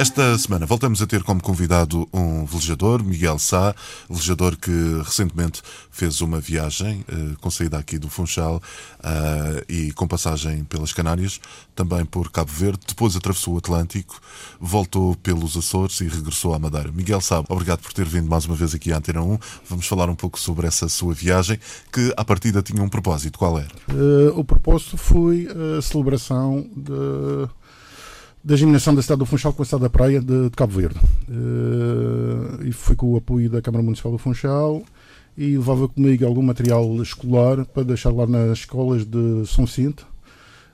Esta semana voltamos a ter como convidado um velejador, Miguel Sá, velejador que recentemente fez uma viagem uh, com saída aqui do Funchal uh, e com passagem pelas Canárias, também por Cabo Verde, depois atravessou o Atlântico, voltou pelos Açores e regressou à Madeira. Miguel Sá, obrigado por ter vindo mais uma vez aqui à Antena 1. Vamos falar um pouco sobre essa sua viagem, que à partida tinha um propósito. Qual era? Uh, o propósito foi a celebração de da germinação da cidade do Funchal com a cidade da Praia de, de Cabo Verde. Uh, e fui com o apoio da Câmara Municipal do Funchal e levava comigo algum material escolar para deixar lá nas escolas de São Cinto.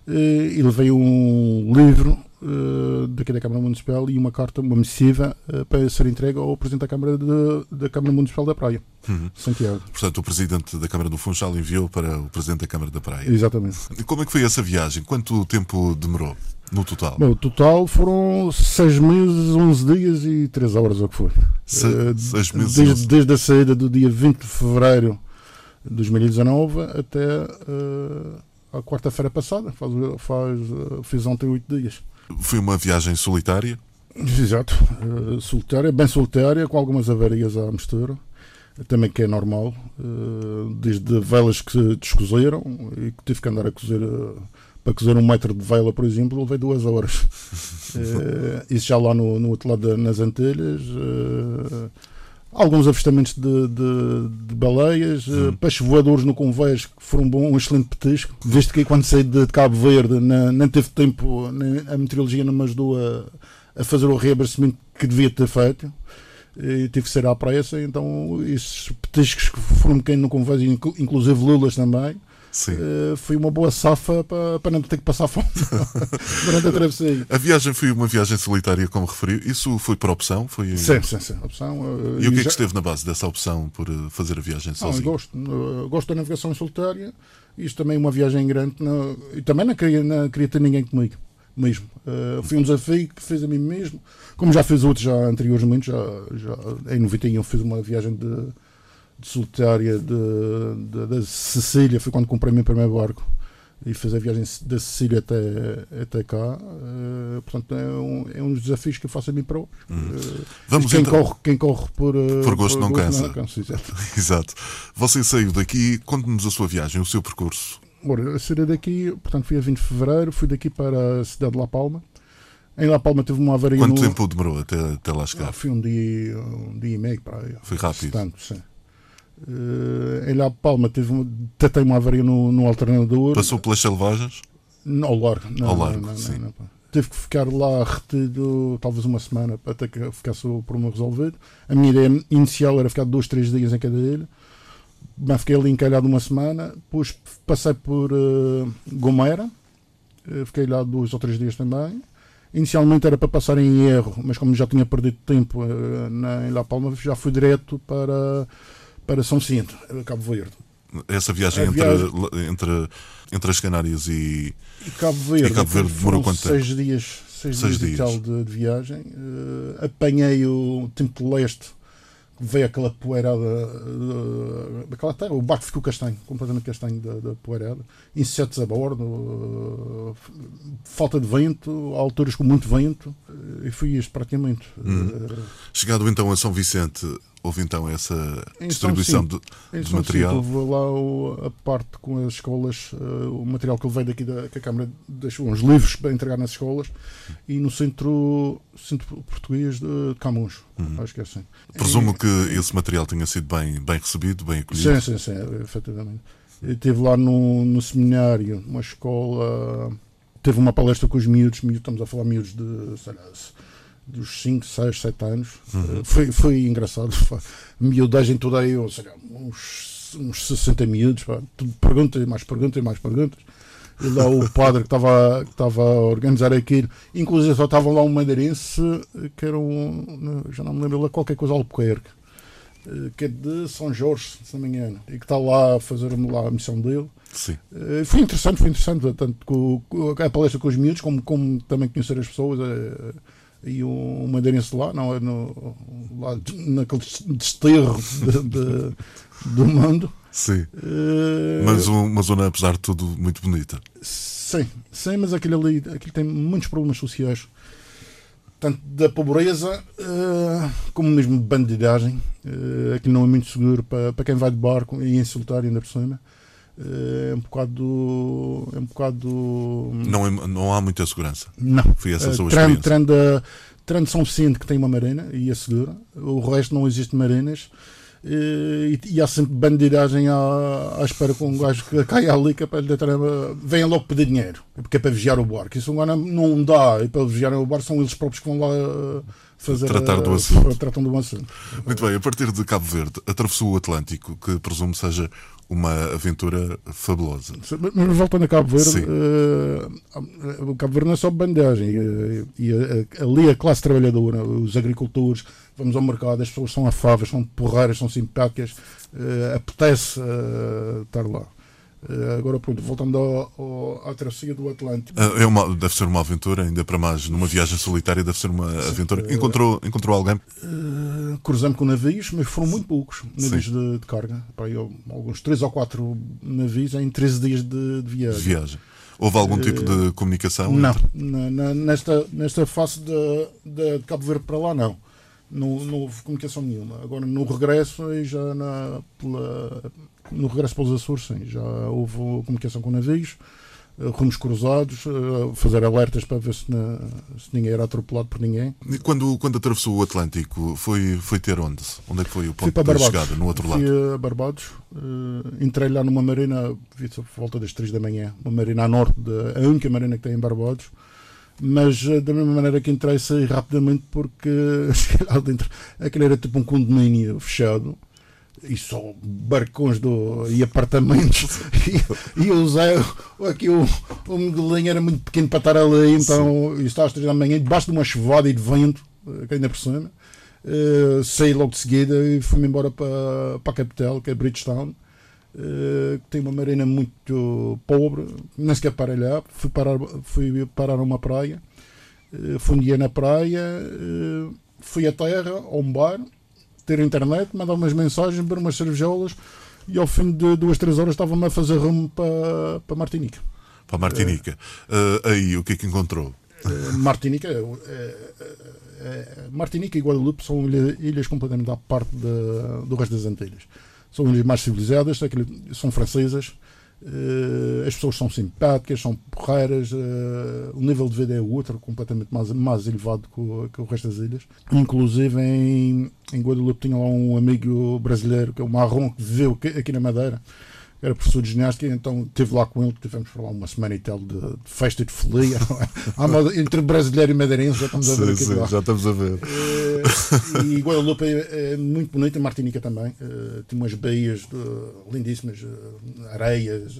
Uh, e levei um livro uh, daqui da Câmara Municipal e uma carta, uma missiva, uh, para ser entregue ao Presidente da Câmara, de, da Câmara Municipal da Praia, uhum. Santiago. Portanto, o Presidente da Câmara do Funchal enviou para o Presidente da Câmara da Praia. Exatamente. E como é que foi essa viagem? Quanto tempo demorou? No total? Bom, o total foram 6 meses, 11 dias e 3 horas, ou que foi. 6 uh, meses? Desde, desde, a saída do dia 20 de fevereiro de 2019 até uh, a quarta-feira passada. Faz, faz, uh, fiz ontem 8 dias. Foi uma viagem solitária? Exato. Uh, solitária, bem solitária, com algumas avarias à mistura também que é normal, desde velas que descozeram e que tive que andar a cozer para cozer um metro de vela, por exemplo, levei duas horas. uh, isso já lá no, no outro lado nas Antilhas. Uh, alguns avistamentos de, de, de baleias, hum. uh, peixes voadores no convés, que foram um, bom, um excelente petisco. Visto que quando saí de Cabo Verde na, nem teve tempo, nem, a meteorologia não me ajudou a, a fazer o reabastecimento que devia ter feito. E tive que ser à pressa, então esses petiscos que foram um bocadinho no convés, inclusive lulas também, Uh, foi uma boa safa para, para não ter que passar fome durante a travessia. A viagem foi uma viagem solitária, como referiu. Isso foi por opção? Foi... Sim, sim, sim. Opção, uh, e o que é que esteve na base dessa opção por eh, fazer a viagem sozinho? Não, gosto, uh, gosto da navegação solitária. Isto também é uma viagem grande. Não, e também não queria, não queria ter ninguém comigo. Mesmo. foi um desafio que fiz a mim mesmo. Como já fiz outros já anteriormente, já, já, em 91 fiz uma viagem de de solitária da Sicília, foi quando comprei o meu primeiro barco e fiz a viagem da Sicília até, até cá. Uh, portanto, é um, é um dos desafios que eu faço a mim próprio. Hum. Uh, Vamos quem, corre, quem corre por, uh, por gosto, por não, gosto cansa. não cansa. Exato. exato. Você saiu daqui, conte-nos a sua viagem, o seu percurso. Ora, eu saí daqui, portanto, fui a 20 de fevereiro, fui daqui para a cidade de La Palma. Em La Palma teve uma avaria. Quanto no... tempo demorou até, até lá chegar? Ah, foi um dia, um dia e meio para aí. Foi rápido. Tanto, sim. Uh, em La Palma teve uma, tem uma avaria no, no alternador. Passou pelas selvagens? Ao largo. Não, ao largo, não, não, sim. Não, Teve que ficar lá retido talvez uma semana até que ficasse o problema resolvido. A minha ideia inicial era ficar dois, três dias em cada ilha. Mas fiquei ali encalhado uma semana. Depois passei por uh, Gomera. Uh, fiquei lá dois ou três dias também. Inicialmente era para passar em erro, mas como já tinha perdido tempo uh, na, em La Palma, já fui direto para para São Cinto, Cabo Verde. Essa viagem, entre, viagem... Entre, entre as Canárias e, e Cabo Verde, e Cabo Verde demorou quanto tempo? Seis dias, seis, seis dias, dias. de, de, viagem. Uh, apanhei o tempo de leste veio aquela poeirada uh, daquela terra, o barco ficou castanho, completamente castanho da, da poeirada, insetos a bordo, uh, falta de vento, alturas com muito vento, e foi isto praticamente. Hum. Chegado então a São Vicente, houve então essa distribuição de, de material? Sim, houve lá o, a parte com as escolas, uh, o material que eu veio daqui da que a Câmara deixou, uns livros para entregar nas escolas e no centro, centro português de Camões, uhum. acho que é assim. Presumo e, que esse material tenha sido bem, bem recebido, bem acolhido. Sim, sim, sim, efetivamente. Estive lá no, no seminário, uma escola, teve uma palestra com os miúdos, miúdos estamos a falar miúdos de, sei lá, dos 5, 6, 7 anos. Uhum. Foi, foi engraçado. Miudagem toda aí, ou seja, uns, uns 60 miúdos. Pá. Perguntas, mais perguntas, mais perguntas. E lá o padre que estava que a organizar aquilo, inclusive só estava lá um madeirense que era um, já não me lembro lá, qualquer coisa Albuquerque, eh, que é de São Jorge, se não me engano, e que está lá a fazer lá a missão dele. Sim. Eh, foi interessante, foi interessante, tanto com, com a palestra com os miúdos, como, como também conhecer as pessoas. É, e um madeirense lá, não é no, lá naquele desterro de, de, do mundo. Sim. Uh, mas uma zona, apesar de tudo, muito bonita. Sim, sim, mas aquilo ali aquilo tem muitos problemas sociais. Tanto da pobreza uh, como mesmo de bandidagem. Uh, aquilo não é muito seguro para, para quem vai de barco e insultar ainda por cima. Uh, é um bocado. É um bocado. Não, é, não há muita segurança. Não. Foi essa a sua uh, experiência. Trando, trando São Vicente que tem uma marina e é segura. O resto não existe marinas. E, e, há sempre bandidagem à, à espera com um gajo que caia ali que é venha logo pedir dinheiro porque é para vigiar o barco. Isso agora não dá, e para vigiar o barco são eles próprios que vão lá fazer tratar do assunto. tratam do assunto. Muito bem, a partir de Cabo Verde, atravessou o Atlântico, que presumo seja uma aventura fabulosa. Mas voltando a Cabo Verde, uh, Cabo Verde não é só bandagem. Uh, e uh, ali a classe trabalhadora, os agricultores, vamos ao mercado, as pessoas são afáveis, são porreiras, são simpáticas, uh, apetece uh, estar lá. Uh, agora, pronto, voltando ao, ao, à travessia do Atlântico. É uma, deve ser uma aventura, ainda para mais, numa viagem solitária, deve ser uma Sim, aventura. Encontrou, encontrou alguém? Cruzamos com navios, mas foram muito poucos navios de, de, carga. Para eu, alguns 3 ou 4 navios em 13 dias de, de viagem. Viagem. Houve algum tipo de comunicação? Não, entre... nesta, nesta face de, de Cabo Verde para lá, não não, não houve comunicação nenhuma. Agora, no regresso, e já na, pela, no regresso para os Açores, sim, já houve comunicação com navios, eh, rumos cruzados, eh, fazer alertas para ver se, na, se, ninguém era atropelado por ninguém. E quando, quando atravessou o Atlântico, foi, foi ter onde? Onde é que foi o ponto de chegada? No outro lado? Fui a Barbados, uh, entrei lá numa marina, vi por volta das 3 da manhã, uma marina a norte, de, a única marina que tem em Barbados, mas eh, da mesma maneira que entrei saí rapidamente porque lá dentro aquele era tipo um condomínio fechado e só barcões do, e apartamentos e, e eu usei aqui o, o modelinho era muito pequeno para estar ali então Sim. estava às três da manhã debaixo de uma chuvada e de vento que ainda por cima uh, saí logo de seguida e fui-me embora para, para a capital que é Bridgetown eh, que tem uma marina muito pobre, nem sequer para lá. Fui parar, fui parar uma praia, uh, fundia na praia, uh, fui à terra, a um bar, ter internet, mandar umas mensagens, beber umas cervejolas e ao fim de duas, três horas estava-me a fazer rumo para, para Martinica. Para Martinica. Uh, aí, o que é que encontrou? Martinica, Martinica e Guadalupe são ilhas completamente à parte de, do resto das Antilhas são ilhas mais civilizadas, são francesas, as pessoas são simpáticas, são porreiras, uh, o nível de vida é outro, completamente mais, mais elevado que o, que o resto das ilhas. Inclusive em, em Guadalupe tinha lá um amigo brasileiro, que é o Marrom, que viveu aqui na Madeira, era professor de ginástica, então estive lá com ele, tivemos para lá uma semana e tal de, de festa de folia. entre brasileiro e madeirense, já estamos a ver sim, sim, já estamos a ver. Uh, e Guadalupe é, é, muito bonita, Martinica também. Uh, tem umas baías uh, lindíssimas, areias,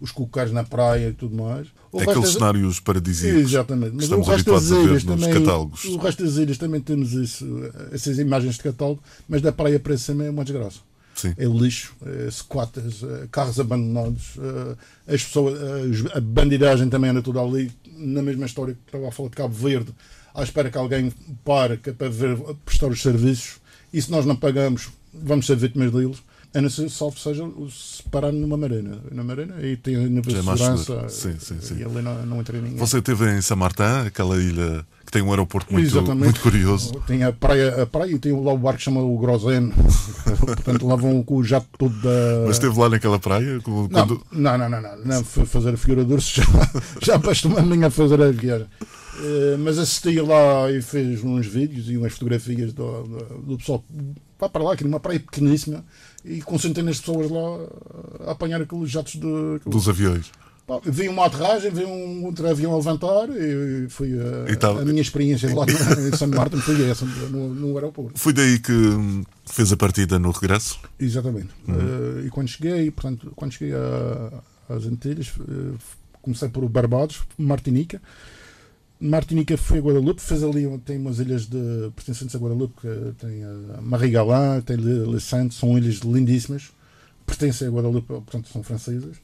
os cocais na praia e tudo mais. O Aqueles das... cenários paradisíacos Exatamente. Mas o resto das ilhas também, catálogos. O resto das ilhas também temos isso, essas imagens de catálogo, mas da praia para cima é uma desgraça. Sim. é lixo, é squatters, é carros abandonados, é, as pessoas, a bandidagem também anda tudo ali, na mesma história que estava a falar de Cabo Verde, à espera que alguém pare é para ver, prestar os serviços, e se nós não pagamos, vamos ser vítimas deles. É necessário, salvo seja, se parar numa marina. Na marina e tem a de segurança. Sim, sim, sim. E ali não, não entra ninguém. Você esteve em Saint Martin, aquela ilha que tem um aeroporto muito, muito curioso. Tem a praia, a praia e tem lá o barco que chama o Grosen. Portanto, lá vão com o jato todo da. Mas esteve lá naquela praia? Quando... Não, não, não, não, não. Foi fazer a figura de urso, já, já linha a fazer a viagem. Uh, mas assisti lá e fez uns vídeos e umas fotografias do, do, pessoal para lá, aqui numa praia pequeníssima, e com centenas de pessoas lá a apanhar aqueles jatos de, aqueles... dos aviões vi uma aterragem, vi um outro avião a levantar e foi a, então, a minha experiência lá em São Martin foi essa, no, no, aeroporto. Foi daí que fez a partida no regresso? Exatamente. Uhum. Uh, e quando cheguei, portanto, quando cheguei às Antilhas, uh, comecei por Barbados, Martinica. Martinica foi a Guadalupe, fez ali, tem umas ilhas de pertencentes a Guadalupe, que tem a Marie-Galin, tem Le, Le Saint, são ilhas lindíssimas, pertencem a Guadalupe, portanto são francesas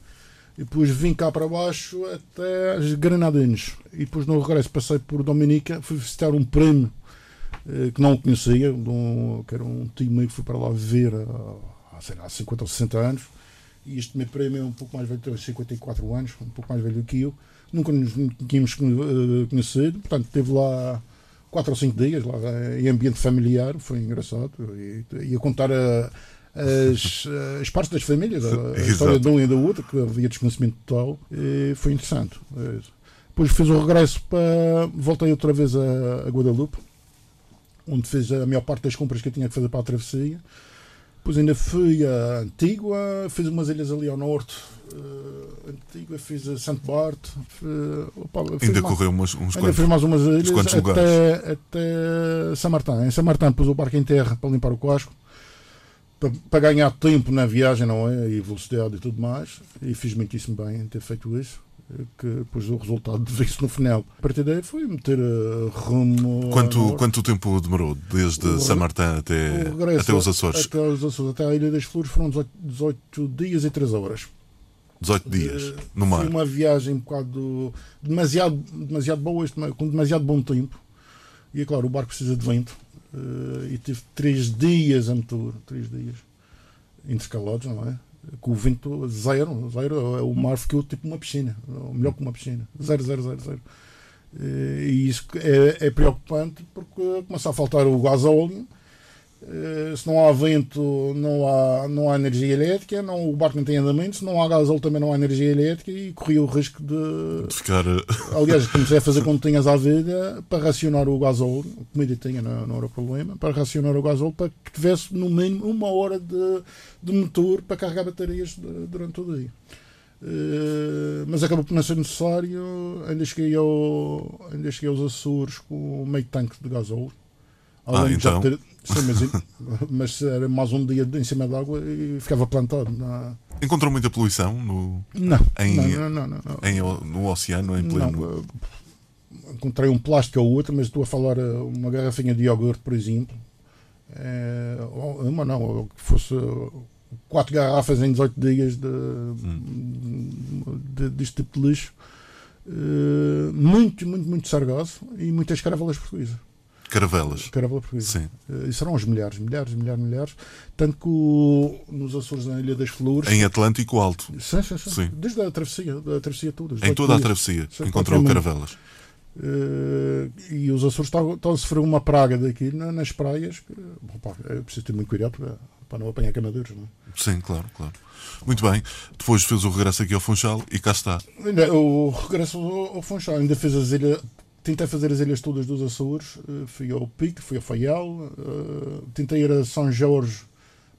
E depois vim cá para baixo até as Granadinas. E depois no regresso passei por Dominica, fui visitar um primo eh, que não conhecia, que era um tio meu que fui para lá ver há, sei lá, 50 ou 60 anos. E este meu primo é um pouco mais velho, tem 54 anos, um pouco mais velho que eu. Nunca nos tínhamos eh, conhecido, portanto, teve lá quatro ou cinco dias lá em ambiente familiar, foi engraçado. E, ia contar a, as, as partes das famílias, a, a história de um e da outra, que havia desconhecimento total, e foi interessante. Depois fiz o regresso para. Voltei outra vez a, a Guadalupe, onde fiz a maior parte das compras que eu tinha que fazer para a travessia. Depois ainda fui a Antigua, fiz umas ilhas ali ao norte. Uh, Antigua, fiz a Santo Bart. ainda mais, correu uns, uns ainda quantos, fiz mais umas ilhas até, até São Martin. Em São Martin pus o barco em terra para limpar o casco. Para, para ganhar tempo na viagem, não é? E velocidade e tudo mais. E fiz muitíssimo bem em ter feito isso que depois o resultado de isso no final. A partir daí foi meter uh, rumo. Quanto, quanto tempo demorou desde o, San Martin até, até os Açores? Até os Açores, até a Ilha das Flores foram 18, 18 dias e 3 horas. 18 dias uh, no mar. Foi uma viagem um bocado demasiado, demasiado boa, com demasiado bom tempo. E é claro, o barco precisa de vento. Uh, e tive 3 dias a motor, 3 dias intercalados, não é? Com o vento zero, zero o mar ficou tipo uma piscina, melhor que uma piscina, zero, zero, zero, zero. E isso é, é preocupante porque começa a faltar o gás óleo eh, se não há vento, não há, não há energia elétrica, não, o barco não tem andamento, se não há gasóleo também não há energia elétrica e corria o risco de, de ficar. Eh, Aliás, comecei a fazer continhas à vida para racionar o gasóleo, comida tinha, não, não era problema, para racionar o gasóleo para que tivesse no mínimo uma hora de, de motor para carregar baterias durante o dia. Uh, mas acabou por não ser necessário. Ainda cheguei, ao, ainda cheguei aos Açores com meio tanque de gasóleo. Ah, então. Ter, sim, mas, mas, era mais um dia em cima d'água e ficava plantado. Na... Encontrou muita poluição no, não, em, não, não, não, Em, no oceano, em pleno. Não, eh, encontrei um plástico ou outro, mas estou a falar eh, uma garrafinha de iogurte, por exemplo. É, uma não, que fosse quatro garrafas em 18 dias de, hum. de, deste tipo de lixo. Uh, muito, muito, muito sargaço e muitas caravelas portuguesas. Caravelas. Caravela portuguesa. Sim. Uh, isso serão os milhares, milhares, milhares, milhares. Tanto que o, nos Açores, na Ilha das Flores. Em Atlântico Alto. Sim, sim, sim. sim. Desde a travessia, da travessia toda. Em toda a travessia sim, encontrou caravelas. Uh, e os Açores estão, estão a sofrer uma praga daqui nas praias. Que, opa, é preciso ter muito cuidado para, para não apanhar camadeiros. Não é? Sim, claro, claro. Muito bem. Depois fez o regresso aqui ao Funchal e cá está. O regresso ao Funchal. Ainda fez as ilhas tentei fazer as ilhas todas dos Açores, uh, fui ao Pico, fui a Faial, uh, tentei ir a São Jorge,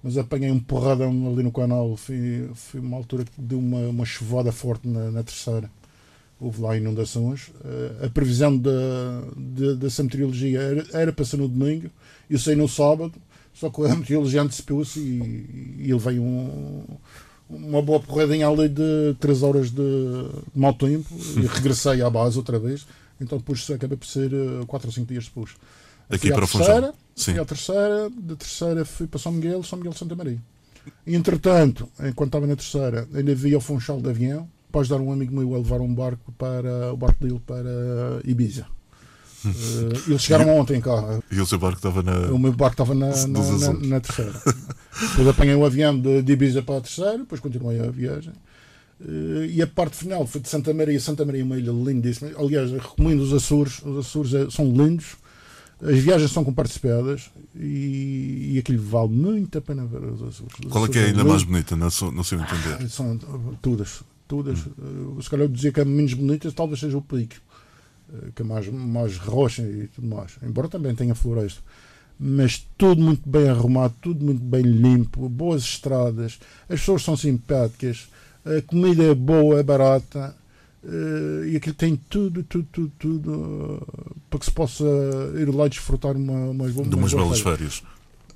mas apanhei um porradão ali no canal, fui, fui uma altura que deu uma, uma chuvada forte na, na terceira, houve lá inundações. Uh, a previsão da, da, dessa meteorologia era, era para ser no domingo, eu saí no sábado, só que a meteorologia antecipou-se e, e ele veio um, uma boa porradinha ali de 3 horas de, de mau tempo e regressei à base outra vez então depois acabei por ser 4 ou 5 dias depois. Aqui para terceira, Sim. Fui à terceira, da terceira fui para São Miguel, São Miguel de Santa Maria. E entretanto, enquanto estava na terceira, ainda vi ao Funchal de avião, após dar um amigo meu a levar um barco para o barco dele para Ibiza. Uh, eles chegaram ontem cá. E o seu barco estava na. O meu barco estava na, na, na, na terceira. depois apanhei o avião de, de Ibiza para a terceira, depois continuei a viagem. Uh, e a parte final foi de Santa Maria. Santa Maria é uma ilha lindíssima. Aliás, recomendo os Açores. Os Açores é, são lindos. As viagens são comparticipadas e, e aquilo vale muito a pena ver os Açores. Os Qual é que é a ilha mais bonita, no seu, no seu entender? Ah, são todas. todas. Hum. Uh, se calhar eu dizia que a menos bonita talvez seja o Pico, uh, que é mais, mais rocha e tudo mais. Embora também tenha floresta mas tudo muito bem arrumado, tudo muito bem limpo, boas estradas, as pessoas são simpáticas, a comida é boa, é barata uh, e aquilo tem tudo, tudo, tudo, tudo uh, para que se possa ir lá desfrutar uma, umas, de umas belas férias.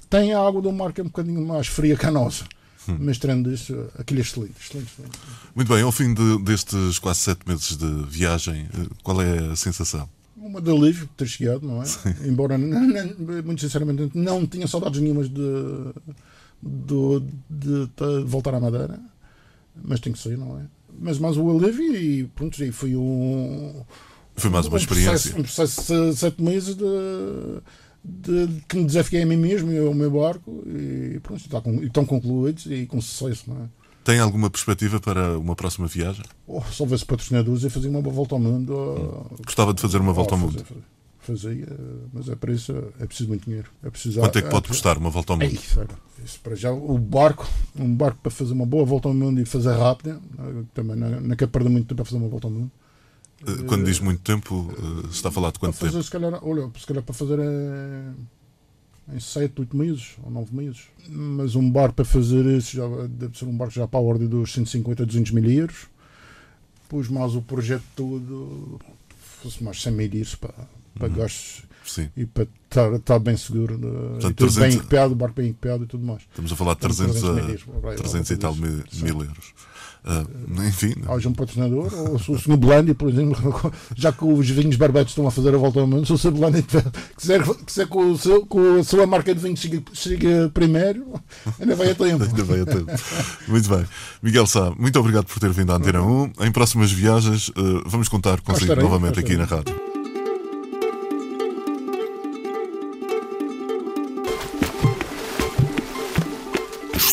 Tem a água do mar que é um bocadinho mais fria que a nossa. Hum. Mas tirando isso, aquilo é excelente, excelente, excelente. Muito bem, ao fim de, destes quase sete meses de viagem, eh, qual é a sensação? Uma de alívio ter chegado, não é? Sim. Embora, muito sinceramente, não tinha saudades nenhumas de, de, de, de voltar à Madeira mas tem que sair, não é? mas mais o alívio e pronto, e foi um. Foi mais uma um experiência. Processo, um processo de sete meses de, de, que me desafiei a mim mesmo e ao meu barco e pronto, está com, estão concluídos e com sucesso, não é? Tem alguma perspectiva para uma próxima viagem? Oh, se houvesse patrocinadores, eu fazia uma volta ao mundo. Hum. Gostava de fazer uma volta oh, ao mundo? Fazer, fazia, mas é para isso é preciso muito dinheiro. É preciso, Quanto é que pode custar uma volta ao mundo? É isso, isso, para já, o barco, um barco para fazer uma boa volta ao mundo e fazer rápida, também não, não quero perder muito tempo para fazer uma volta ao mundo. Eh, quando diz muito tempo, eh, está a falar de quanto fazer, tempo? Se calhar, olha, se calhar para fazer é, em 7, 8 meses ou 9 meses. Mas um barco para fazer isso já deve ser um barco já para a ordem dos 150 a 200 mil euros. Depois mais o projeto todo, fosse mais 100 mil euros para, para uhum. gastos Sim. e para estar, estar bem seguro, de, Portanto, e 300, bem equipado, o barco bem equipado e tudo mais. Estamos a falar de 300, 300, a, mil, 300 e tal mil, mil euros. Uh, enfim. Haja um patrocinador, ou se o Sr. Belândia, por exemplo, já que os vinhos barbetes estão a fazer a volta ao mundo, se o Sr. Belândia quiser, quiser que, o seu, que a sua marca de vinhos chegue, chegue primeiro, ainda vai a tempo. ainda vai a tempo. Muito bem. Miguel Sá, muito obrigado por ter vindo à Antena 1. Em próximas viagens, uh, vamos contar consigo novamente aqui na rádio.